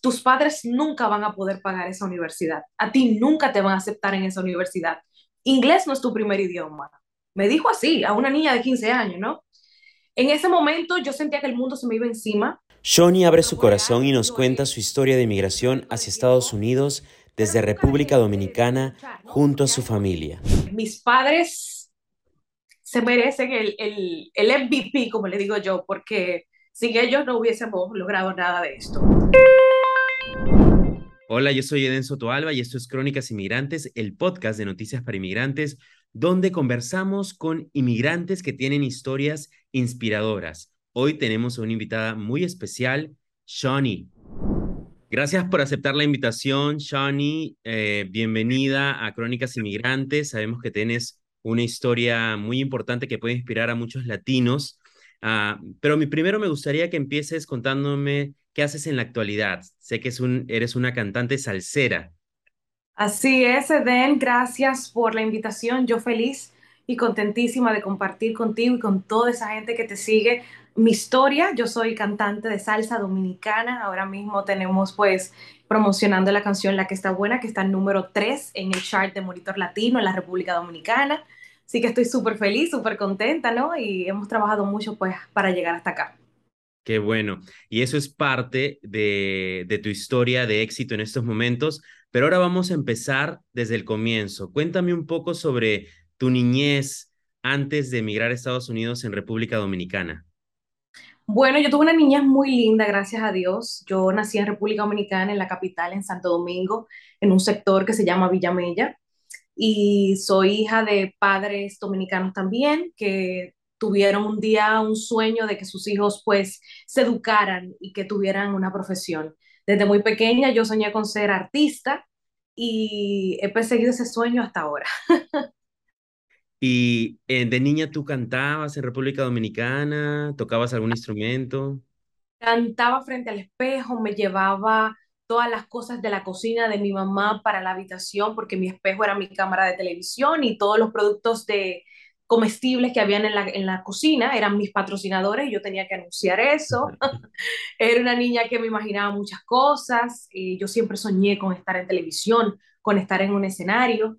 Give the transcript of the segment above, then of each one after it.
tus padres nunca van a poder pagar esa universidad. A ti nunca te van a aceptar en esa universidad. Inglés no es tu primer idioma. Me dijo así, a una niña de 15 años, ¿no? En ese momento yo sentía que el mundo se me iba encima. Shoni abre su corazón y nos cuenta su historia de migración hacia Estados Unidos desde República Dominicana junto a su familia. Mis padres se merecen el, el, el MVP, como le digo yo, porque sin ellos no hubiésemos logrado nada de esto. Hola, yo soy Eden Sotoalba y esto es Crónicas Inmigrantes, el podcast de noticias para inmigrantes, donde conversamos con inmigrantes que tienen historias inspiradoras. Hoy tenemos a una invitada muy especial, Shawnee. Gracias por aceptar la invitación, Shawnee. Eh, bienvenida a Crónicas Inmigrantes. Sabemos que tienes una historia muy importante que puede inspirar a muchos latinos. Ah, pero mi, primero me gustaría que empieces contándome ¿Qué haces en la actualidad? Sé que eres una cantante salsera. Así es, Eden. Gracias por la invitación. Yo feliz y contentísima de compartir contigo y con toda esa gente que te sigue mi historia. Yo soy cantante de salsa dominicana. Ahora mismo tenemos pues promocionando la canción La que está buena, que está número 3 en el chart de Monitor Latino en la República Dominicana. Así que estoy súper feliz, súper contenta, ¿no? Y hemos trabajado mucho pues para llegar hasta acá. Qué bueno. Y eso es parte de, de, tu historia de éxito en estos momentos. Pero ahora vamos a empezar desde el comienzo. Cuéntame un poco sobre tu niñez antes de emigrar a Estados Unidos en República Dominicana. Bueno, yo tuve una niñez muy linda, gracias a Dios. Yo nací en República Dominicana, en la capital, en Santo Domingo, en un sector que se llama Villamella. Y soy hija de padres dominicanos también, que tuvieron un día un sueño de que sus hijos pues se educaran y que tuvieran una profesión. Desde muy pequeña yo soñé con ser artista y he perseguido ese sueño hasta ahora. ¿Y eh, de niña tú cantabas en República Dominicana? ¿Tocabas algún instrumento? Cantaba frente al espejo, me llevaba todas las cosas de la cocina de mi mamá para la habitación, porque mi espejo era mi cámara de televisión y todos los productos de, comestibles que habían en la, en la cocina, eran mis patrocinadores y yo tenía que anunciar eso. Era una niña que me imaginaba muchas cosas, y yo siempre soñé con estar en televisión, con estar en un escenario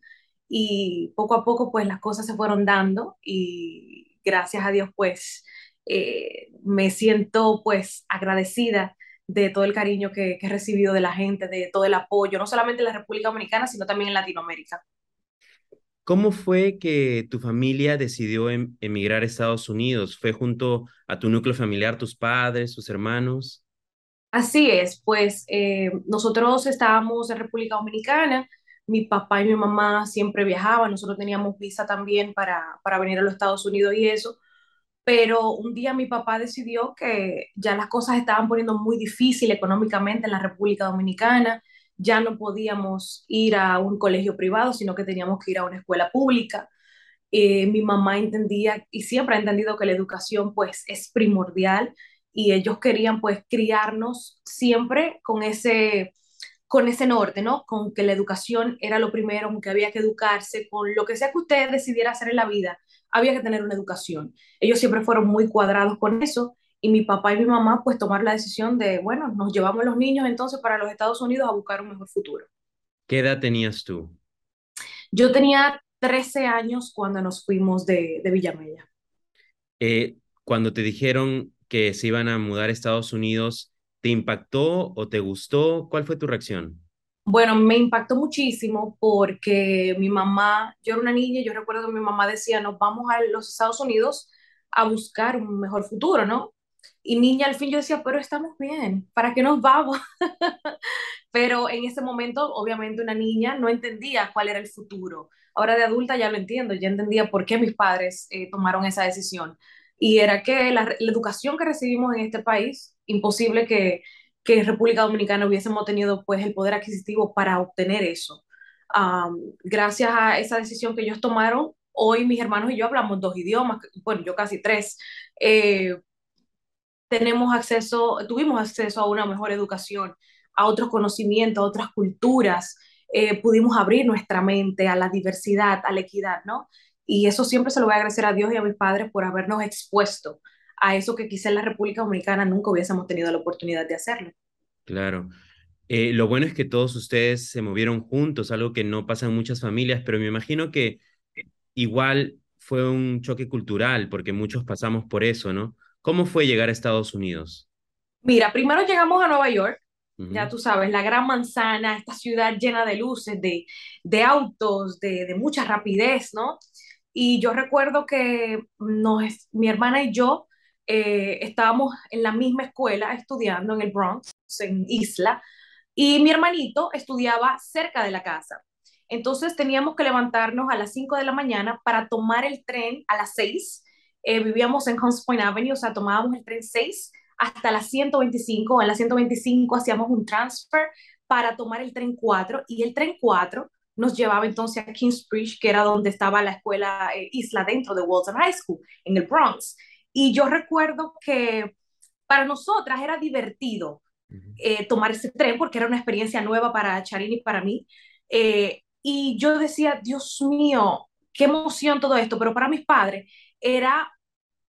y poco a poco pues las cosas se fueron dando y gracias a Dios pues eh, me siento pues agradecida de todo el cariño que, que he recibido de la gente, de todo el apoyo, no solamente en la República Dominicana, sino también en Latinoamérica. ¿Cómo fue que tu familia decidió em, emigrar a Estados Unidos? ¿Fue junto a tu núcleo familiar, tus padres, tus hermanos? Así es, pues eh, nosotros estábamos en República Dominicana, mi papá y mi mamá siempre viajaban, nosotros teníamos visa también para, para venir a los Estados Unidos y eso, pero un día mi papá decidió que ya las cosas estaban poniendo muy difícil económicamente en la República Dominicana, ya no podíamos ir a un colegio privado, sino que teníamos que ir a una escuela pública. Eh, mi mamá entendía y siempre ha entendido que la educación pues es primordial y ellos querían pues criarnos siempre con ese con ese norte, ¿no? Con que la educación era lo primero, con que había que educarse, con lo que sea que usted decidiera hacer en la vida, había que tener una educación. Ellos siempre fueron muy cuadrados con eso y mi papá y mi mamá pues tomar la decisión de, bueno, nos llevamos los niños entonces para los Estados Unidos a buscar un mejor futuro. ¿Qué edad tenías tú? Yo tenía 13 años cuando nos fuimos de, de Villamella. Eh, cuando te dijeron que se iban a mudar a Estados Unidos, ¿te impactó o te gustó? ¿Cuál fue tu reacción? Bueno, me impactó muchísimo porque mi mamá, yo era una niña y yo recuerdo que mi mamá decía, nos vamos a los Estados Unidos a buscar un mejor futuro, ¿no? Y niña, al fin yo decía, pero estamos bien, ¿para qué nos vamos? pero en ese momento, obviamente, una niña no entendía cuál era el futuro. Ahora de adulta ya lo entiendo, ya entendía por qué mis padres eh, tomaron esa decisión. Y era que la, educación que recibimos en este país, imposible que, que en República Dominicana hubiésemos tenido pues el poder adquisitivo para obtener eso. gracias a esa decisión que ellos tomaron, hoy mis hermanos y yo hablamos dos idiomas, bueno, yo casi tres. Eh, tenemos acceso, tuvimos acceso a una mejor educación, a otros conocimientos, a otras culturas, eh, pudimos abrir nuestra mente a la diversidad, a la equidad, ¿no? Y eso siempre se lo voy a agradecer a Dios y a mis padres por habernos expuesto a eso que quizá en la República Dominicana nunca hubiésemos tenido la oportunidad de hacerlo. Claro. Eh, lo bueno es que todos ustedes se movieron juntos, algo que no pasa en muchas familias, pero me imagino que igual fue un choque cultural, porque muchos pasamos por eso, ¿no? ¿Cómo fue llegar a Estados Unidos? Mira, primero llegamos a Nueva York, ya tú sabes, la gran manzana, esta ciudad llena de luces, de, de autos, de, de mucha rapidez, ¿no? Y yo recuerdo que nos, mi hermana y yo eh, estábamos en la misma escuela estudiando en el Bronx, en Isla, y mi hermanito estudiaba cerca de la casa. Entonces teníamos que levantarnos a las 5 de la mañana para tomar el tren a las 6. Eh, vivíamos en Hunts Point Avenue, o sea, tomábamos el tren 6 hasta las 125. En la 125 hacíamos un transfer para tomar el tren 4 y el tren 4 nos llevaba entonces a Kingsbridge, que era donde estaba la escuela eh, Isla dentro de Walton High School, en el Bronx. Y yo recuerdo que para nosotras era divertido eh, tomar ese tren porque era una experiencia nueva para Charini y para mí. Eh, y yo decía, Dios mío, qué emoción todo esto, pero para mis padres era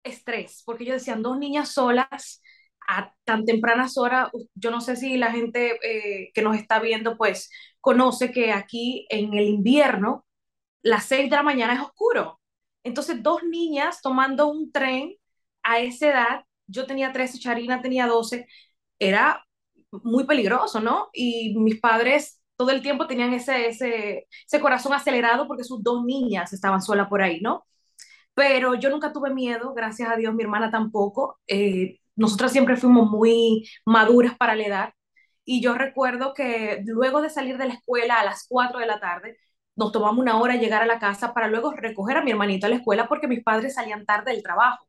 estrés, porque yo decían, dos niñas solas a tan tempranas horas, yo no sé si la gente eh, que nos está viendo pues conoce que aquí en el invierno las seis de la mañana es oscuro. Entonces, dos niñas tomando un tren a esa edad, yo tenía 13, Charina tenía 12, era muy peligroso, ¿no? Y mis padres todo el tiempo tenían ese, ese, ese corazón acelerado porque sus dos niñas estaban solas por ahí, ¿no? Pero yo nunca tuve miedo, gracias a Dios, mi hermana tampoco. Eh, nosotras siempre fuimos muy maduras para la edad. Y yo recuerdo que luego de salir de la escuela a las 4 de la tarde, nos tomamos una hora llegar a la casa para luego recoger a mi hermanito a la escuela porque mis padres salían tarde del trabajo.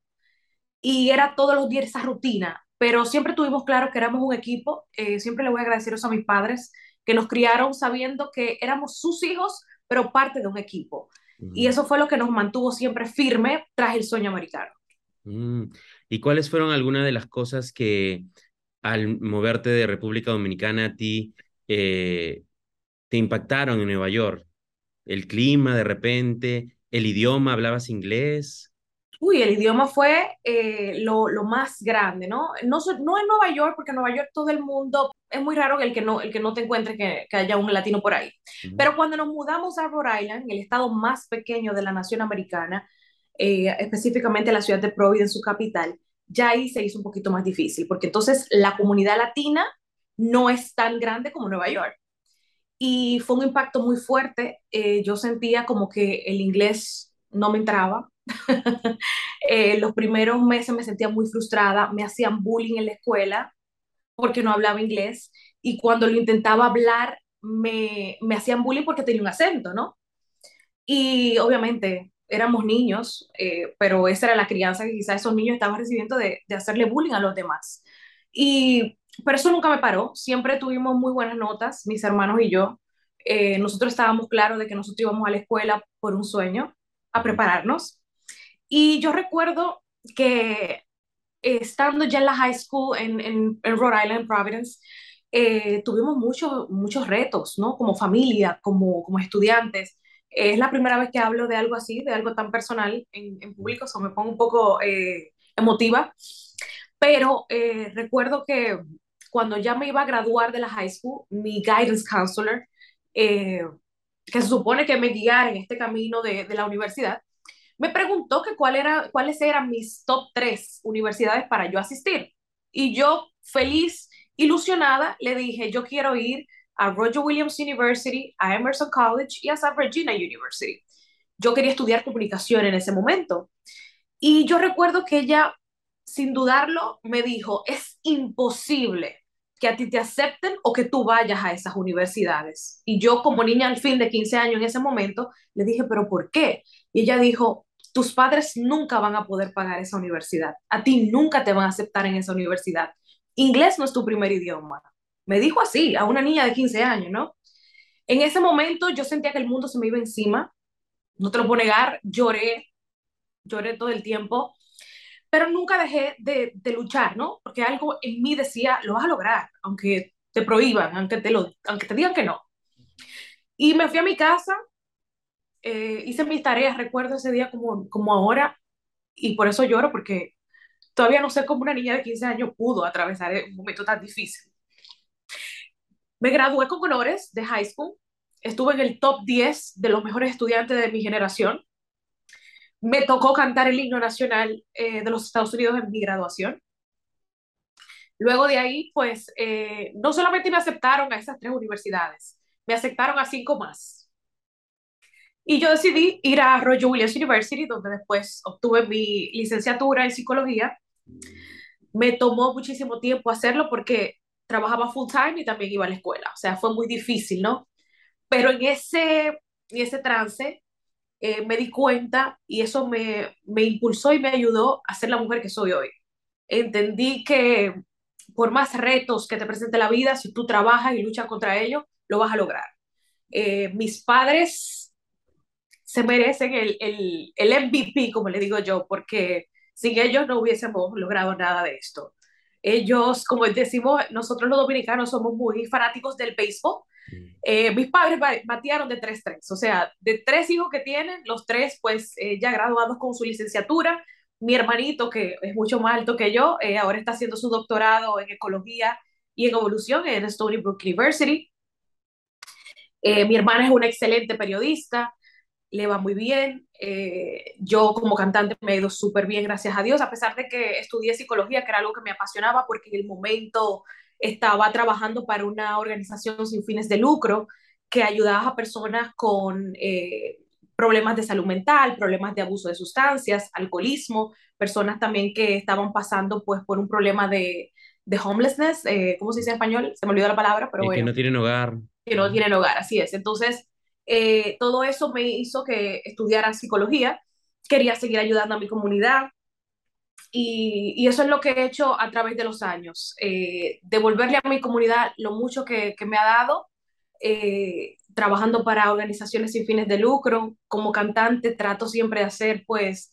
Y era todos los días esa rutina. Pero siempre tuvimos claro que éramos un equipo. Eh, siempre le voy a agradecer a mis padres que nos criaron sabiendo que éramos sus hijos, pero parte de un equipo. Y eso fue lo que nos mantuvo siempre firme tras el sueño americano. Mm, ¿Y cuáles fueron algunas de las cosas que al moverte de República Dominicana a ti eh, te impactaron en Nueva York? ¿El clima de repente? ¿El idioma? ¿Hablabas inglés? Uy, el idioma fue eh, lo, lo, más grande, ¿no? No, no en Nueva York, porque en Nueva York todo el mundo, es muy raro el que no, el que no te encuentre que, que haya un latino por ahí. Pero cuando nos mudamos a Rhode Island, el estado más pequeño de la nación americana, eh, específicamente la ciudad de Providence, su capital, ya ahí se hizo un poquito más difícil, porque entonces la comunidad latina no es tan grande como Nueva York. Y fue un impacto muy fuerte. Eh, yo sentía como que el inglés no me entraba. eh, los primeros meses me sentía muy frustrada, me hacían bullying en la escuela porque no hablaba inglés y cuando lo intentaba hablar me, me hacían bullying porque tenía un acento, ¿no? Y obviamente éramos niños, eh, pero esa era la crianza que quizás esos niños estaban recibiendo de, de hacerle bullying a los demás. Y, pero eso nunca me paró, siempre tuvimos muy buenas notas, mis hermanos y yo. Eh, nosotros estábamos claros de que nosotros íbamos a la escuela por un sueño, a prepararnos. Y yo recuerdo que estando ya en la high school en, en, en Rhode Island, en Providence, eh, tuvimos muchos, muchos retos, ¿no? Como familia, como, como estudiantes. Eh, es la primera vez que hablo de algo así, de algo tan personal en, en público, o sea, me pongo un poco eh, emotiva, pero eh, recuerdo que cuando ya me iba a graduar de la high school, mi guidance counselor, eh, que se supone que me guiara en este camino de, de la universidad, me preguntó que cuál era, cuáles eran mis top tres universidades para yo asistir. Y yo, feliz, ilusionada, le dije, yo quiero ir a Roger Williams University, a Emerson College y a San Virginia University. Yo quería estudiar comunicación en ese momento. Y yo recuerdo que ella, sin dudarlo, me dijo, es imposible que a ti te acepten o que tú vayas a esas universidades. Y yo como niña al fin de 15 años en ese momento, le dije, pero ¿por qué? Y ella dijo, tus padres nunca van a poder pagar esa universidad. A ti nunca te van a aceptar en esa universidad. Inglés no es tu primer idioma. Me dijo así, a una niña de 15 años, ¿no? En ese momento yo sentía que el mundo se me iba encima, no te lo puedo negar, lloré, lloré todo el tiempo, pero nunca dejé de, luchar, ¿no? Porque algo en mí decía, lo vas a lograr, aunque te prohíban, aunque te digan que no. Y me fui a mi casa, eh, hice mis tareas, recuerdo ese día como, como ahora, y por eso lloro, porque todavía no sé cómo una niña de 15 años pudo atravesar un momento tan difícil. Me gradué con honores de high school, estuve en el top 10 de los mejores estudiantes de mi generación. Me tocó cantar el himno nacional eh, de los Estados Unidos en mi graduación. Luego de ahí, pues, eh, no solamente me aceptaron a esas tres universidades, me aceptaron a cinco más. Y yo decidí ir a Roger Williams University, donde después obtuve mi licenciatura en psicología. Me tomó muchísimo tiempo hacerlo porque trabajaba full time y también iba a la escuela. O sea, fue muy difícil, ¿no? Pero en ese, en ese trance eh, me di cuenta y eso me, me impulsó y me ayudó a ser la mujer que soy hoy. Entendí que por más retos que te presente la vida, si tú trabajas y luchas contra ellos, lo vas a lograr. Eh, mis padres se merecen el, el, el MVP, como le digo yo, porque sin ellos no hubiésemos logrado nada de esto. Ellos, como decimos, nosotros los dominicanos somos muy fanáticos del béisbol. Mm. Eh, mis padres batearon de 3-3, o sea, de tres hijos que tienen, los tres pues eh, ya graduados con su licenciatura, mi hermanito, que es mucho más alto que yo, eh, ahora está haciendo su doctorado en ecología y en evolución en Stony Brook University. Eh, mi hermana es una excelente periodista, le va muy bien. Eh, yo como cantante me he ido súper bien, gracias a Dios, a pesar de que estudié psicología, que era algo que me apasionaba porque en el momento estaba trabajando para una organización sin fines de lucro que ayudaba a personas con problemas de salud mental, problemas de abuso de sustancias, alcoholismo, personas también que estaban pasando pues por un problema de, de homelessness, eh, ¿cómo se dice en español? Se me olvidó la palabra, pero bueno. Que no tienen hogar. Que no tienen hogar, así es. Entonces, eh, todo eso me hizo que estudiara psicología, quería seguir ayudando a mi comunidad, y, eso es lo que he hecho a través de los años, eh, devolverle a mi comunidad lo mucho que, me ha dado, eh, trabajando para organizaciones sin fines de lucro. Como cantante trato siempre de hacer pues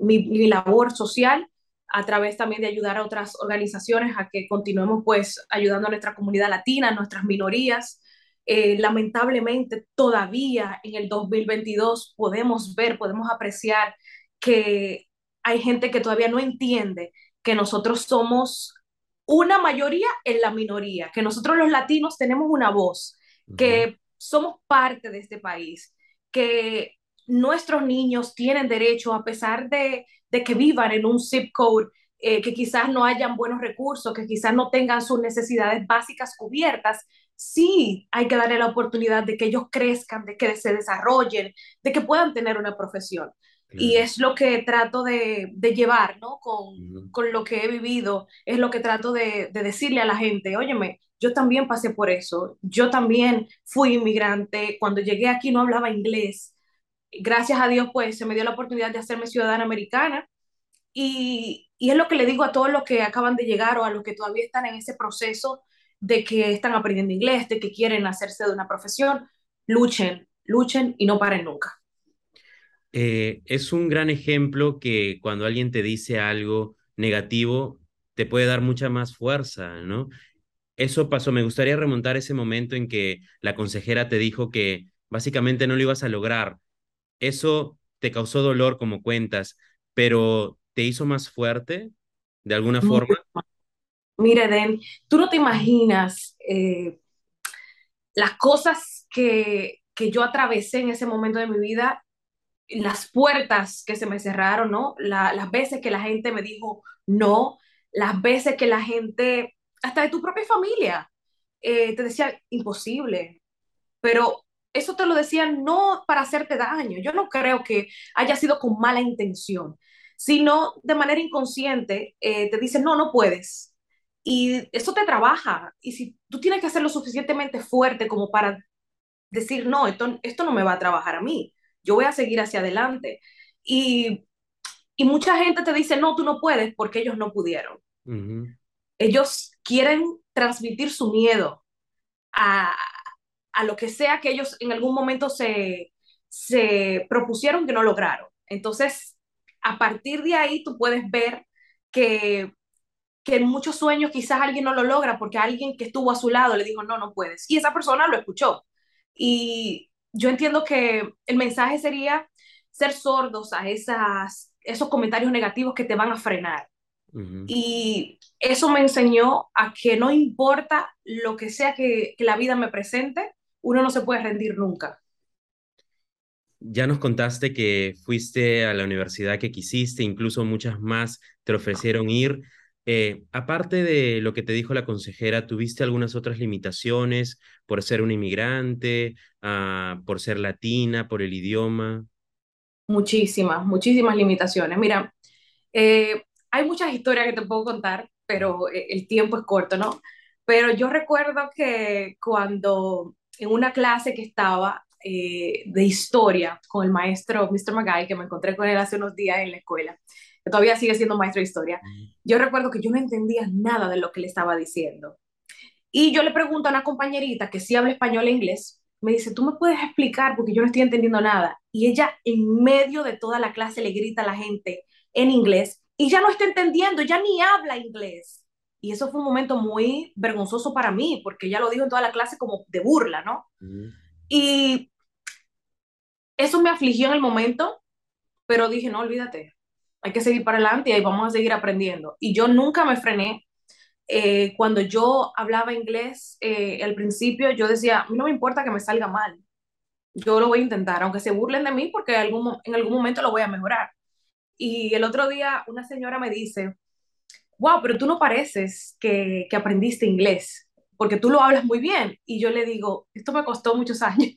mi, labor social a través también de ayudar a otras organizaciones a que continuemos pues ayudando a nuestra comunidad latina, a nuestras minorías. Eh, lamentablemente todavía en el 2022 podemos ver, podemos apreciar que hay gente que todavía no entiende que nosotros somos una mayoría en la minoría, que nosotros los latinos tenemos una voz, que somos parte de este país, que nuestros niños tienen derecho, a pesar de, que vivan en un zip code, eh, que quizás no hayan buenos recursos, que quizás no tengan sus necesidades básicas cubiertas, sí hay que darle la oportunidad de que ellos crezcan, de que se desarrollen, de que puedan tener una profesión. Y es lo que trato de, llevar, ¿no? Con, con, lo que he vivido, es lo que trato de, de decirle a la gente, óyeme, yo también pasé por eso, yo también fui inmigrante, cuando llegué aquí no hablaba inglés, gracias a Dios pues se me dio la oportunidad de hacerme ciudadana americana y, y es lo que le digo a todos los que acaban de llegar o a los que todavía están en ese proceso de que están aprendiendo inglés, de que quieren hacerse de una profesión, luchen, luchen y no paren nunca. Eh, es un gran ejemplo que cuando alguien te dice algo negativo, te puede dar mucha más fuerza, ¿no? Eso pasó, me gustaría remontar ese momento en que la consejera te dijo que básicamente no lo ibas a lograr. Eso te causó dolor, como cuentas, pero ¿te hizo más fuerte de alguna forma? Mire, Den, tú no te imaginas eh, las cosas que, que yo atravesé en ese momento de mi vida las puertas que se me cerraron, ¿no? las veces que la gente me dijo no, las veces que la gente, hasta de tu propia familia, eh, te decía imposible, pero eso te lo decían no para hacerte daño. Yo no creo que haya sido con mala intención, sino de manera inconsciente eh, te dicen no, no puedes. Y eso te trabaja. Y si tú tienes que hacerlo suficientemente fuerte como para decir, no, esto, esto no me va a trabajar a mí yo voy a seguir hacia adelante. Y, y mucha gente te dice, no, tú no puedes porque ellos no pudieron. Ellos quieren transmitir su miedo a, a, lo que sea que ellos en algún momento se, se propusieron que no lograron. Entonces, a partir de ahí tú puedes ver que, que en muchos sueños quizás alguien no lo logra porque alguien que estuvo a su lado le dijo, no, no puedes. Y esa persona lo escuchó. Y yo entiendo que el mensaje sería ser sordos a esas, esos comentarios negativos que te van a frenar. Y eso me enseñó a que no importa lo que sea que, que la vida me presente, uno no se puede rendir nunca. Ya nos contaste que fuiste a la universidad que quisiste, incluso muchas más te ofrecieron ir. Eh, aparte de lo que te dijo la consejera, ¿tuviste algunas otras limitaciones por ser un inmigrante, uh, por ser latina, por el idioma? Muchísimas, muchísimas limitaciones. Mira, eh, hay muchas historias que te puedo contar, pero eh, el tiempo es corto, ¿no? Pero yo recuerdo que cuando en una clase que estaba eh, de historia con el maestro Mr. Magai, que me encontré con él hace unos días en la escuela, que todavía sigue siendo maestro de historia, yo recuerdo que yo no entendía nada de lo que le estaba diciendo. Y yo le pregunto a una compañerita que sí habla español e inglés, me dice, ¿tú me puedes explicar? Porque yo no estoy entendiendo nada. Y ella en medio de toda la clase le grita a la gente en inglés y ya no está entendiendo, ya ni habla inglés. Y eso fue un momento muy vergonzoso para mí, porque ella lo dijo en toda la clase como de burla, ¿no? Y eso me afligió en el momento, pero dije, no, olvídate, hay que seguir para adelante y ahí vamos a seguir aprendiendo. Y yo nunca me frené. Eh, cuando yo hablaba inglés eh, al principio, yo decía, a mí no me importa que me salga mal, yo lo voy a intentar, aunque se burlen de mí, porque en algún momento lo voy a mejorar. Y el otro día una señora me dice, wow, pero tú no pareces que aprendiste inglés, porque tú lo hablas muy bien. Y yo le digo, esto me costó muchos años,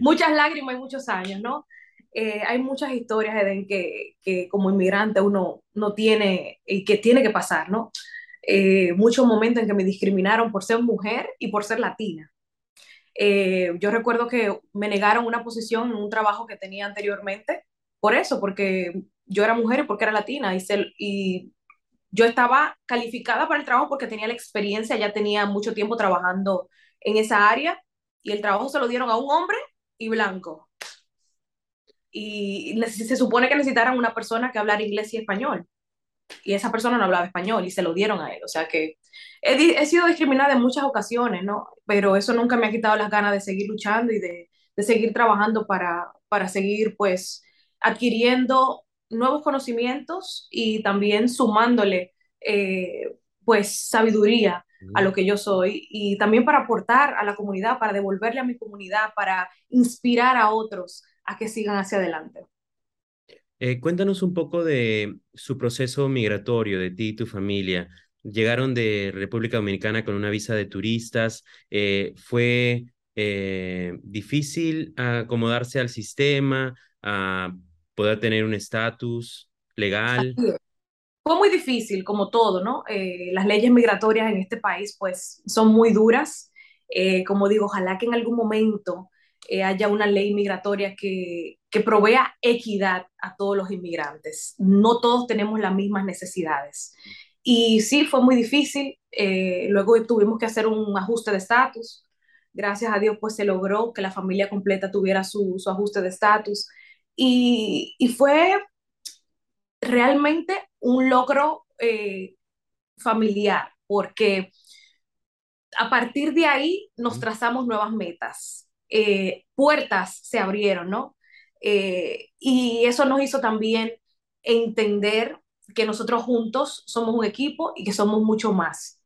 muchas lágrimas y muchos años, ¿no? Eh, hay muchas historias, Eden, que, que, como inmigrante uno no tiene y que tiene que pasar, ¿no? Eh, muchos momentos en que me discriminaron por ser mujer y por ser latina. Eh, yo recuerdo que me negaron una posición en un trabajo que tenía anteriormente por eso, porque yo era mujer y porque era latina y, y yo estaba calificada para el trabajo porque tenía la experiencia, ya tenía mucho tiempo trabajando en esa área y el trabajo se lo dieron a un hombre y blanco. Y se supone que necesitaran una persona que hablara inglés y español. Y esa persona no hablaba español y se lo dieron a él. O sea que he, he sido discriminada en muchas ocasiones, ¿no? Pero eso nunca me ha quitado las ganas de seguir luchando y de, de seguir trabajando para, para seguir, pues, adquiriendo nuevos conocimientos y también sumándole eh, pues sabiduría a lo que yo soy y también para aportar a la comunidad, para devolverle a mi comunidad, para inspirar a otros a que sigan hacia adelante. Eh, cuéntanos un poco de su proceso migratorio, de ti y tu familia. Llegaron de República Dominicana con una visa de turistas. Eh, ¿Fue difícil acomodarse al sistema? a poder tener un estatus legal. Fue muy difícil, como todo, ¿no? Eh, las leyes migratorias en este país, pues, son muy duras. Eh, como digo, ojalá que en algún momento eh, haya una ley migratoria que, que provea equidad a todos los inmigrantes. No todos tenemos las mismas necesidades. Y sí, fue muy difícil. luego tuvimos que hacer un ajuste de estatus. Gracias a Dios, pues se logró que la familia completa tuviera su, su ajuste de estatus. Y, y fue realmente un logro eh, familiar, porque a partir de ahí nos trazamos nuevas metas, eh, puertas se abrieron, ¿no? Eh, y eso nos hizo también entender que nosotros juntos somos un equipo y que somos mucho más.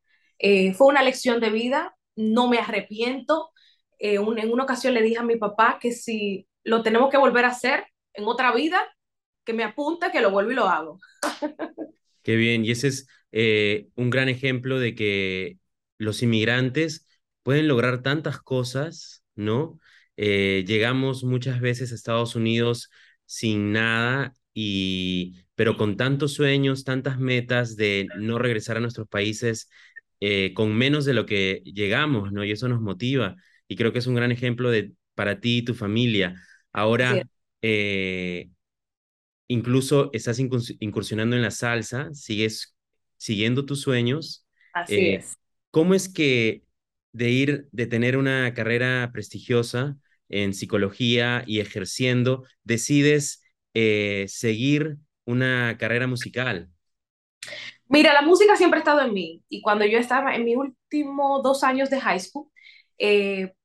fue una lección de vida, no me arrepiento. en una ocasión le dije a mi papá que si lo tenemos que volver a hacer, en otra vida, que me apunta, que lo vuelvo y lo hago. Qué bien, y ese es eh, un gran ejemplo de que los inmigrantes pueden lograr tantas cosas, ¿no? Eh, llegamos muchas veces a Estados Unidos sin nada y pero con tantos sueños, tantas metas de no regresar a nuestros países eh, con menos de lo que llegamos, ¿no? Y eso nos motiva. Y creo que es un gran ejemplo de para ti y tu familia. Ahora, eh, incluso estás incursionando en la salsa, sigues siguiendo tus sueños. Así eh, es. ¿Cómo es que de ir, de tener una carrera prestigiosa en psicología y ejerciendo, decides eh, seguir una carrera musical? Mira, la música siempre ha estado en mí y cuando yo estaba en mis últimos dos años de high school,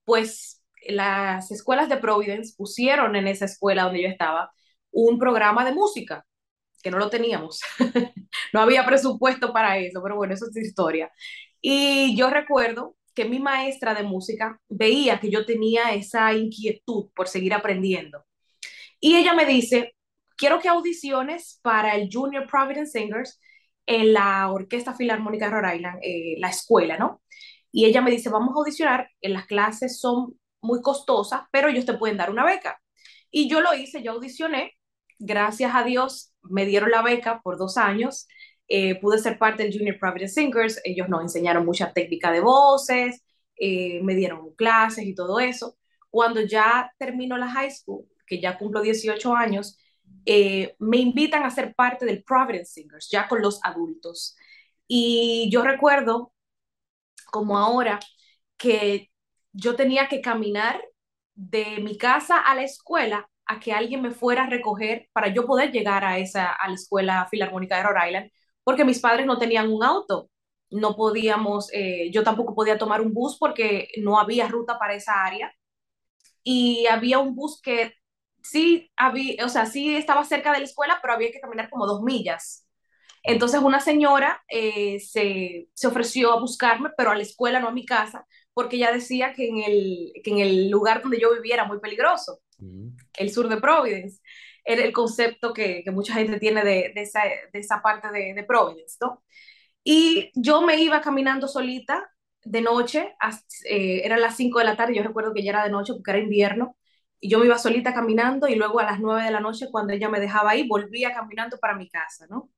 pues las escuelas de Providence pusieron en esa escuela donde yo estaba un programa de música. que no lo teníamos. no había presupuesto para eso, pero bueno, eso es historia. Y yo recuerdo que mi maestra de música veía que yo tenía esa inquietud por seguir aprendiendo. Y ella me dice, quiero que audiciones para el Junior Providence Singers en la Orquesta Filarmónica de Rhode Island, eh, la escuela, ¿no? Y ella me dice, vamos a audicionar, en las clases son muy costosas, pero ellos te pueden dar una beca. Y yo lo hice, yo audicioné, gracias a Dios me dieron la beca por dos años, eh, pude ser parte del Junior Providence Singers, ellos nos enseñaron mucha técnica de voces, eh, me dieron clases y todo eso. Cuando ya termino la high school, que ya cumplo 18 años, eh, me invitan a ser parte del Providence Singers, ya con los adultos. Y yo recuerdo, como ahora, que yo tenía que caminar de mi casa a la escuela a que alguien me fuera a recoger para yo poder llegar a esa a la escuela filarmónica de Rhode Island, porque mis padres no tenían un auto, no podíamos, eh, yo tampoco podía tomar un bus porque no había ruta para esa área. Y había un bus que sí había, o sea, sí estaba cerca de la escuela, pero había que caminar como dos millas. Entonces una señora eh, se, se, ofreció a buscarme, pero a la escuela, no a mi casa, porque ella decía que en el, que en el lugar donde yo vivía era muy peligroso, el sur de Providence. Era el concepto que, que mucha gente tiene de, de, esa, de esa, parte de, de, Providence, ¿no? Y yo me iba caminando solita de noche, eh, eran las 5 de la tarde, yo recuerdo que ya era de noche porque era invierno, y yo me iba solita caminando y luego a las 9 de la noche, cuando ella me dejaba ahí, volvía caminando para mi casa, ¿no?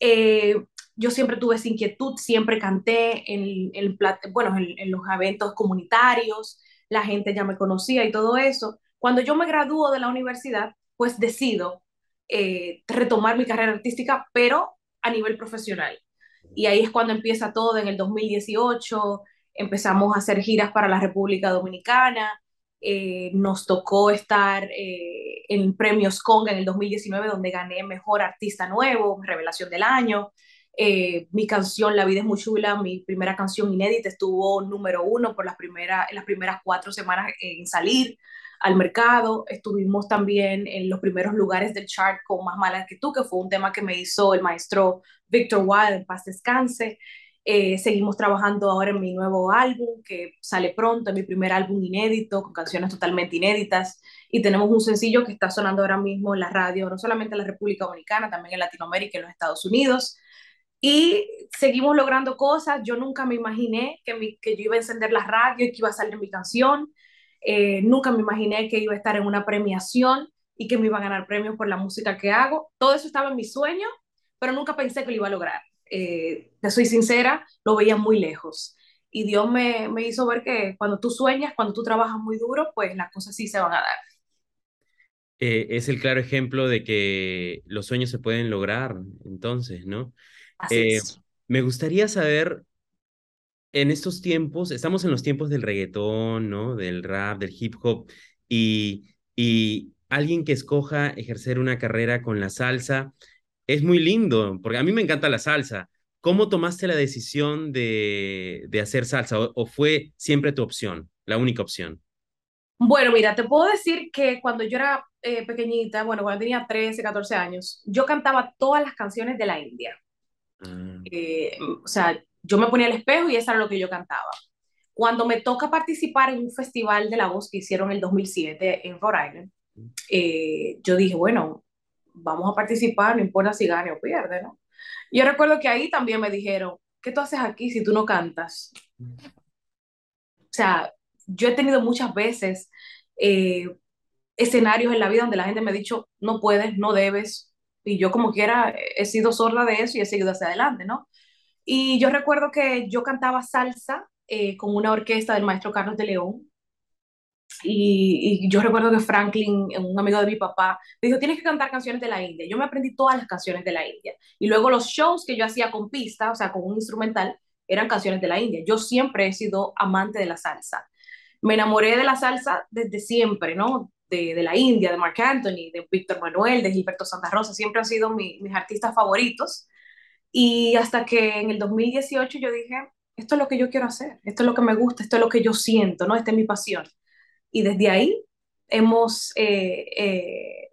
Eh, yo siempre tuve esa inquietud, siempre canté en, en, bueno, en, los eventos comunitarios, la gente ya me conocía y todo eso. Cuando yo me gradúo de la universidad, pues decido eh, retomar mi carrera artística, pero a nivel profesional. Y ahí es cuando empieza todo en el 2018, empezamos a hacer giras para la República Dominicana, eh, nos tocó estar eh, en premios Conga en el 2019, donde gané Mejor Artista Nuevo, Revelación del Año. Eh, mi canción La vida es muy chula, mi primera canción inédita, estuvo número uno por las, primeras en las primeras cuatro semanas en salir al mercado. Estuvimos también en los primeros lugares del chart con Más Mala que tú, que fue un tema que me hizo el maestro Victor Wilde en paz descanse. Eh, seguimos trabajando ahora en mi nuevo álbum que sale pronto, mi primer álbum inédito, con canciones totalmente inéditas. Y tenemos un sencillo que está sonando ahora mismo en la radio, no solamente en la República Dominicana, también en Latinoamérica y en los Estados Unidos y seguimos logrando cosas. Yo nunca me imaginé que, mi, que yo iba a encender la radio y que iba a salir mi canción. Eh, nunca me imaginé que iba a estar en una premiación y que me iba a ganar premios por la música que hago. Todo eso estaba en mi sueño, pero nunca pensé que lo iba a lograr. Eh, te soy sincera, lo veía muy lejos. Y Dios me, me hizo ver que cuando tú sueñas, cuando tú trabajas muy duro, pues las cosas sí se van a dar. Eh, es el claro ejemplo de que los sueños se pueden lograr, entonces, ¿no? Eh, me gustaría saber, en estos tiempos, estamos en los tiempos del reggaetón, ¿no? Del rap, del hip hop, y, y alguien que escoja ejercer una carrera con la salsa, es muy lindo, porque a mí me encanta la salsa. ¿Cómo tomaste la decisión de, de hacer salsa o, fue siempre tu opción, la única opción? Bueno, mira, te puedo decir que cuando yo era eh, pequeñita, bueno, cuando tenía 13, 14 años, yo cantaba todas las canciones de la India. Mm. Eh, o sea, yo me ponía el espejo y eso era lo que yo cantaba. Cuando me toca participar en un festival de la voz que hicieron en el 2007 en Rhode Island, eh, yo dije, bueno, vamos a participar, no importa si gane o pierde, ¿no? Yo recuerdo que ahí también me dijeron, ¿qué tú haces aquí si tú no cantas? O sea, yo he tenido muchas veces eh, escenarios en la vida donde la gente me ha dicho, no puedes, no debes, y yo como quiera he sido sorda de eso y he seguido hacia adelante, ¿no? Y yo recuerdo que yo cantaba salsa eh, con una orquesta del maestro Carlos de León. Y, yo recuerdo que Franklin, un amigo de mi papá, me dijo, tienes que cantar canciones de la India. Yo me aprendí todas las canciones de la India. Y luego los shows que yo hacía con pista, o sea, con un instrumental, eran canciones de la India. Yo siempre he sido amante de la salsa. Me enamoré de la salsa desde siempre, ¿no? de, la India, de Mark Anthony, de Víctor Manuel, de Gilberto Santa Rosa, siempre han sido mis artistas favoritos. Y hasta que en el 2018 yo dije, esto es lo que yo quiero hacer, esto es lo que me gusta, esto es lo que yo siento, ¿no? Esta es mi pasión. Y desde ahí hemos, eh, eh,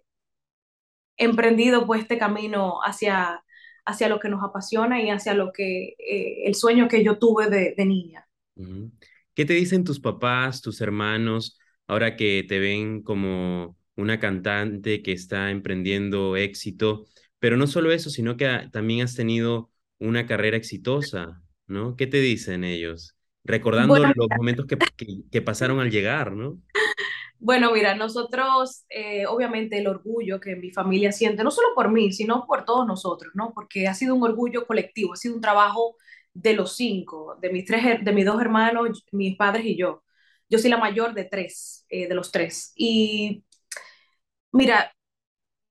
emprendido pues este camino hacia, hacia lo que nos apasiona y hacia lo que, eh, el sueño que yo tuve de, de niña. ¿Qué te dicen tus papás, tus hermanos, ahora que te ven como una cantante que está emprendiendo éxito? Pero no solo eso, sino que también has tenido una carrera exitosa, ¿no? ¿Qué te dicen ellos? Recordando Bueno, los momentos que, que, que pasaron al llegar, ¿no? Bueno, mira, nosotros, eh, obviamente el orgullo que mi familia siente, no solo por mí, sino por todos nosotros, ¿no? Porque ha sido un orgullo colectivo, ha sido un trabajo de los cinco, de mis tres, de mis dos hermanos, mis padres y yo. Yo soy la mayor de tres, eh, de los tres. Y mira,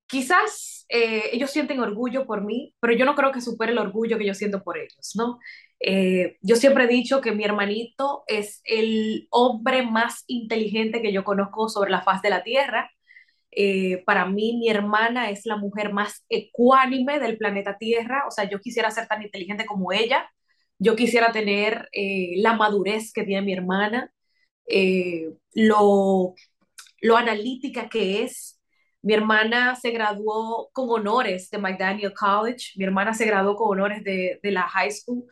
quizás eh, ellos sienten orgullo por mí, pero yo no creo que supere el orgullo que yo siento por ellos, ¿no? Eh, yo siempre he dicho que mi hermanito es el hombre más inteligente que yo conozco sobre la faz de la tierra. Eh, para mí, mi hermana es la mujer más ecuánime del planeta Tierra. O sea, yo quisiera ser tan inteligente como ella. Yo quisiera tener eh, la madurez que tiene mi hermana, eh, lo lo analítica que es. Mi hermana se graduó con honores de McDaniel College, mi hermana se graduó con honores de, de la high school,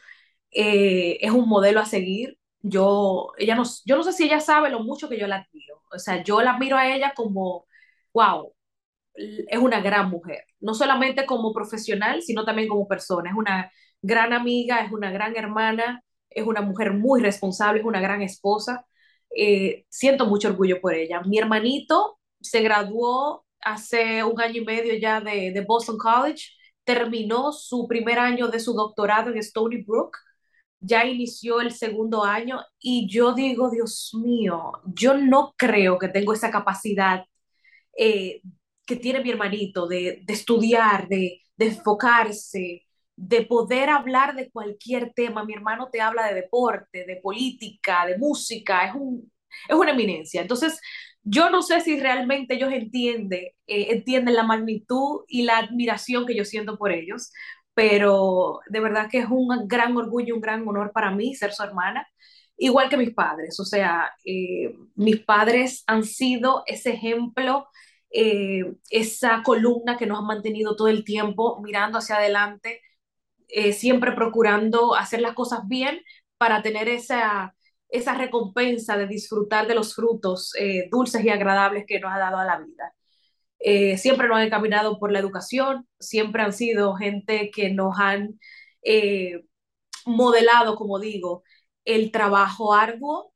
eh, es un modelo a seguir. Yo, ella no, yo no sé si ella sabe lo mucho que yo la admiro. O sea, yo la admiro a ella como, wow, es una gran mujer, no solamente como profesional, sino también como persona. Es una gran amiga, es una gran hermana, es una mujer muy responsable, es una gran esposa. Eh, siento mucho orgullo por ella. Mi hermanito se graduó hace un año y medio ya de, de Boston College, terminó su primer año de su doctorado en Stony Brook, ya inició el segundo año y yo digo, Dios mío, yo no creo que tengo esa capacidad eh, que tiene mi hermanito de, de estudiar, de, de, enfocarse, de poder hablar de cualquier tema. Mi hermano te habla de deporte, de política, de música, es, un, es una eminencia. Entonces, yo no sé si realmente ellos entienden, eh, entienden la magnitud y la admiración que yo siento por ellos, pero de verdad que es un gran orgullo, un gran honor para mí ser su hermana igual que mis padres. O sea, eh, mis padres han sido ese ejemplo, eh, esa columna que nos ha mantenido todo el tiempo mirando hacia adelante, eh, siempre procurando hacer las cosas bien para tener esa, esa recompensa de disfrutar de los frutos eh, dulces y agradables que nos ha dado a la vida. Eh, siempre nos han encaminado por la educación, siempre han sido gente que nos han eh, modelado, como digo, el trabajo arduo.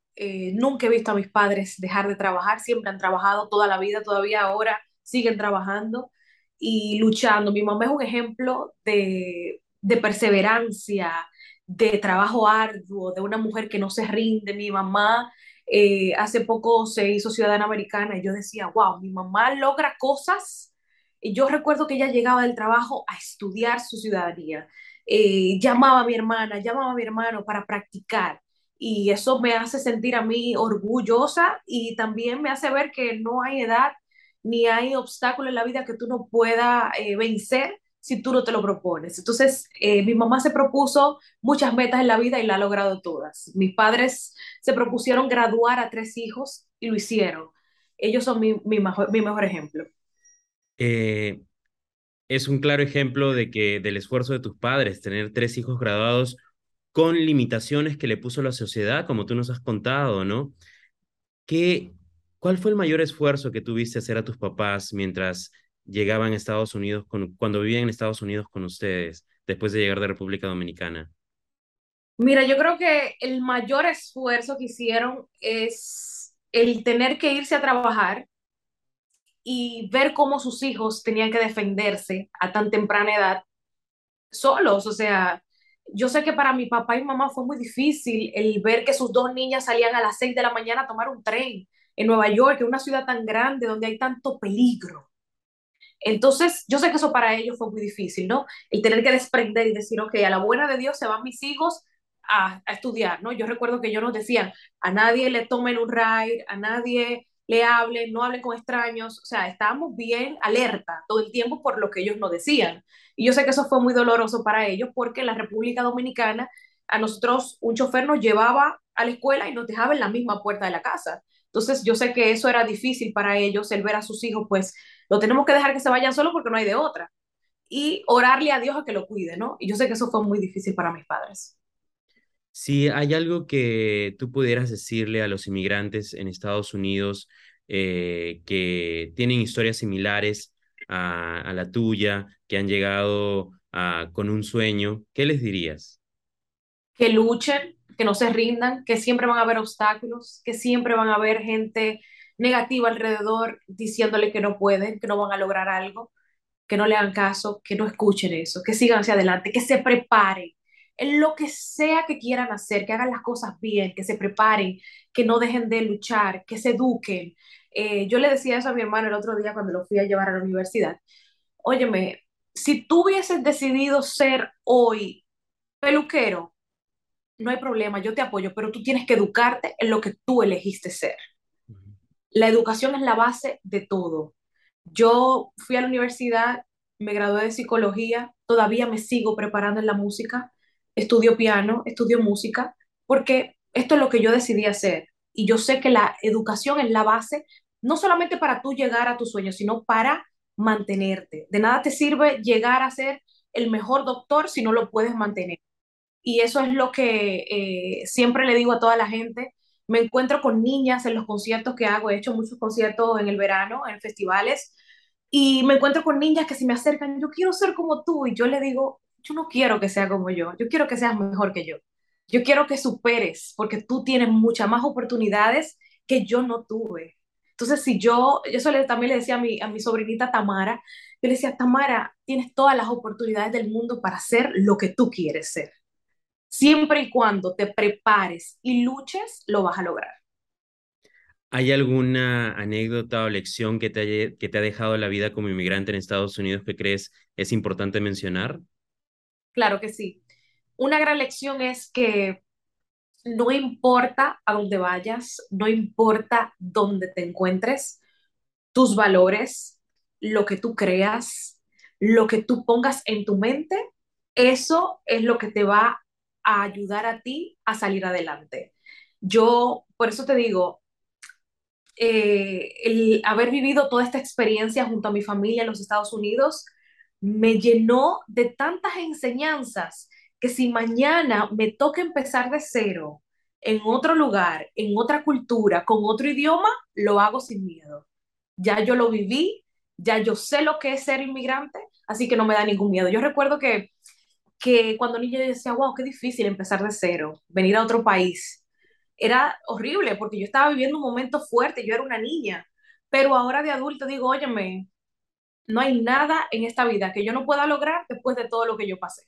Nunca he visto a mis padres dejar de trabajar, siempre han trabajado toda la vida, todavía ahora siguen trabajando y luchando. Mi mamá es un ejemplo de, de perseverancia, de trabajo arduo, de una mujer que no se rinde. Mi mamá eh, hace poco se hizo ciudadana americana y yo decía, wow, mi mamá logra cosas. Y yo recuerdo que ella llegaba del trabajo a estudiar su ciudadanía eh, llamaba a mi hermana, llamaba a mi hermano para practicar. Y eso me hace sentir a mí orgullosa y también me hace ver que no hay edad ni hay obstáculo en la vida que tú no puedas eh, vencer si tú no te lo propones. Entonces, eh, mi mamá se propuso muchas metas en la vida y la ha logrado todas. Mis padres se propusieron graduar a tres hijos y lo hicieron. Ellos son mi, mi, mejor, mi mejor ejemplo. Eh, es un claro ejemplo de que del esfuerzo de tus padres, tener tres hijos graduados con limitaciones que le puso la sociedad, como tú nos has contado, ¿no? ¿Qué, ¿Cuál fue el mayor esfuerzo que tuviste hacer a tus papás mientras llegaban a Estados Unidos, con, cuando vivían en Estados Unidos con ustedes, después de llegar de República Dominicana? Mira, yo creo que el mayor esfuerzo que hicieron es el tener que irse a trabajar y ver cómo sus hijos tenían que defenderse a tan temprana edad solos. O sea, yo sé que para mi papá y mamá fue muy difícil el ver que sus dos niñas salían a las seis de la mañana a tomar un tren en Nueva York, una ciudad tan grande donde hay tanto peligro. Entonces, yo sé que eso para ellos fue muy difícil, ¿no? El tener que desprender y decir, ok, a la buena de Dios se van mis hijos a, a estudiar, ¿no? Yo recuerdo que ellos nos decían, a nadie le tomen un ride, a nadie le hablen, no hablen con extraños, o sea, estábamos bien alerta todo el tiempo por lo que ellos nos decían. Y yo sé que eso fue muy doloroso para ellos porque en la República Dominicana a nosotros un chofer nos llevaba a la escuela y nos dejaba en la misma puerta de la casa. Entonces yo sé que eso era difícil para ellos, el ver a sus hijos, pues lo tenemos que dejar que se vayan solo porque no hay de otra. Y orarle a Dios a que lo cuide, ¿no? Y yo sé que eso fue muy difícil para mis padres. Si hay algo que tú pudieras decirle a los inmigrantes en Estados Unidos eh, que tienen historias similares a, a, la tuya, que han llegado a, con un sueño, ¿qué les dirías? Que luchen, que no se rindan, que siempre van a haber obstáculos, que siempre van a haber gente negativa alrededor diciéndole que no pueden, que no van a lograr algo, que no le hagan caso, que no escuchen eso, que sigan hacia adelante, que se preparen en lo que sea que quieran hacer, que hagan las cosas bien, que se preparen, que no dejen de luchar, que se eduquen. Eh, yo le decía eso a mi hermano el otro día cuando lo fui a llevar a la universidad. Óyeme, si tú hubieses decidido ser hoy peluquero, no hay problema, yo te apoyo, pero tú tienes que educarte en lo que tú elegiste ser. La educación es la base de todo. Yo fui a la universidad, me gradué de psicología, todavía me sigo preparando en la música estudio piano, estudio música, porque esto es lo que yo decidí hacer. Y yo sé que la educación es la base, no solamente para tú llegar a tus sueños, sino para mantenerte. De nada te sirve llegar a ser el mejor doctor si no lo puedes mantener. Y eso es lo que eh, siempre le digo a toda la gente. Me encuentro con niñas en los conciertos que hago. He hecho muchos conciertos en el verano, en festivales. Y me encuentro con niñas que se me acercan, yo quiero ser como tú. Y yo le digo, yo no quiero que sea como yo, yo quiero que seas mejor que yo. Yo quiero que superes, porque tú tienes muchas más oportunidades que yo no tuve. Entonces, si yo, eso también le decía a mi, a mi sobrinita Tamara, yo le decía, Tamara, tienes todas las oportunidades del mundo para ser lo que tú quieres ser. Siempre y cuando te prepares y luches, lo vas a lograr. ¿Hay alguna anécdota o lección que te, que te ha dejado la vida como inmigrante en Estados Unidos que crees es importante mencionar? Claro que sí. Una gran lección es que no importa a dónde vayas, no importa dónde te encuentres, tus valores, lo que tú creas, lo que tú pongas en tu mente, eso es lo que te va a ayudar a ti a salir adelante. Yo, por eso te digo, eh, el haber vivido toda esta experiencia junto a mi familia en los Estados Unidos, me llenó de tantas enseñanzas que si mañana me toca empezar de cero en otro lugar, en otra cultura, con otro idioma, lo hago sin miedo. Ya yo lo viví, ya yo sé lo que es ser inmigrante, así que no me da ningún miedo. Yo recuerdo que, que cuando niña yo decía, wow, qué difícil empezar de cero, venir a otro país. Era horrible porque yo estaba viviendo un momento fuerte, yo era una niña, pero ahora de adulto digo, óyeme, no hay nada en esta vida que yo no pueda lograr después de todo lo que yo pasé.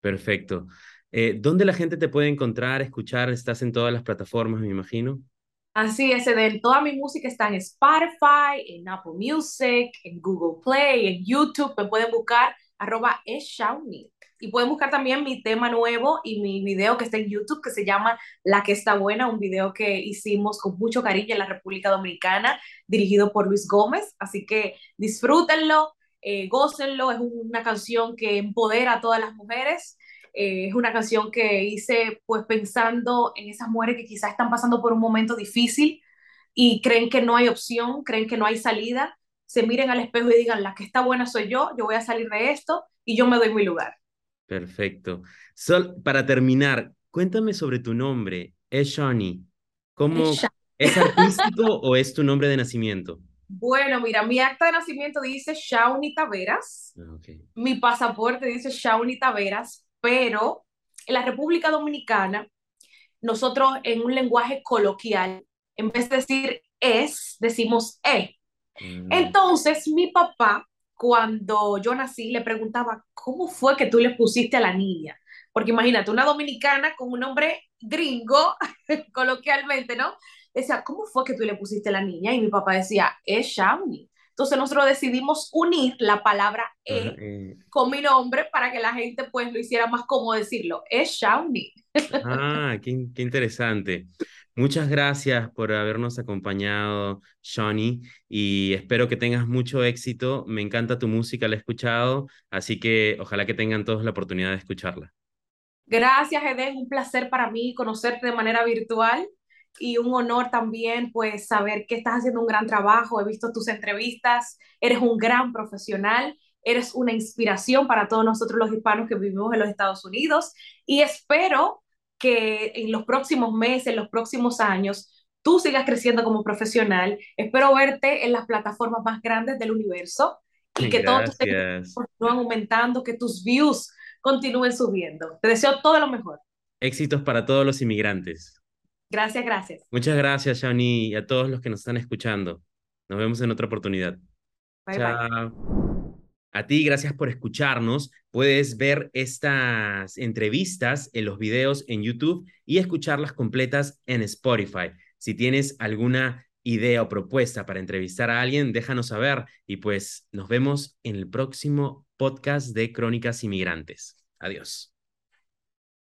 Perfecto. Eh, ¿Dónde la gente te puede encontrar, escuchar? Estás en todas las plataformas, me imagino. Así es, de toda mi música está en Spotify, en Apple Music, en Google Play, en YouTube. Me pueden buscar arroba eshauni. Y pueden buscar también mi tema nuevo y mi video que está en YouTube que se llama La que está buena, un video que hicimos con mucho cariño en la República Dominicana, dirigido por Luis Gómez. Así que disfrútenlo, eh, gócenlo. Es una canción que empodera a todas las mujeres. Eh, es una canción que hice pues pensando en esas mujeres que quizás están pasando por un momento difícil y creen que no hay opción, creen que no hay salida. Se miren al espejo y digan, la que está buena soy yo, yo voy a salir de esto y yo me doy mi lugar. Perfecto. Sol, para terminar, cuéntame sobre tu nombre, es Shawnee. ¿Cómo es, artístico o es tu nombre de nacimiento? Bueno, mira, mi acta de nacimiento dice Shawnee Taveras. Ah, mi pasaporte dice Shawnee Taveras, pero en la República Dominicana, nosotros en un lenguaje coloquial, en vez de decir es, decimos e. Mm. Entonces, mi papá cuando yo nací, le preguntaba, ¿cómo fue que tú le pusiste a la niña? Porque imagínate, una dominicana con un nombre gringo, coloquialmente, ¿no? Decía, ¿cómo fue que tú le pusiste a la niña? Y mi papá decía, es Shawnee. Entonces nosotros decidimos unir la palabra e con mi nombre para que la gente pues lo hiciera más cómodo decirlo. Es Shawnee. Ah, qué, qué interesante. Muchas gracias por habernos acompañado, Shawnee, y espero que tengas mucho éxito. Me encanta tu música, la he escuchado, así que ojalá que tengan todos la oportunidad de escucharla. Gracias, Eden. Un placer para mí conocerte de manera virtual y un honor también pues saber que estás haciendo un gran trabajo. He visto tus entrevistas, eres un gran profesional, eres una inspiración para todos nosotros los hispanos que vivimos en los Estados Unidos y espero que en los próximos meses, en los próximos años, tú sigas creciendo como profesional. Espero verte en las plataformas más grandes del universo y que todos tus continúen aumentando, que tus views continúen subiendo. Te deseo todo lo mejor. Éxitos para todos los inmigrantes. Gracias, gracias. Muchas gracias, Shani, y a todos los que nos están escuchando. Nos vemos en otra oportunidad. Bye, bye. A ti, gracias por escucharnos. Puedes ver estas entrevistas en los videos en YouTube y escucharlas completas en Spotify. Si tienes alguna idea o propuesta para entrevistar a alguien, déjanos saber y pues nos vemos en el próximo podcast de Crónicas Inmigrantes. Adiós.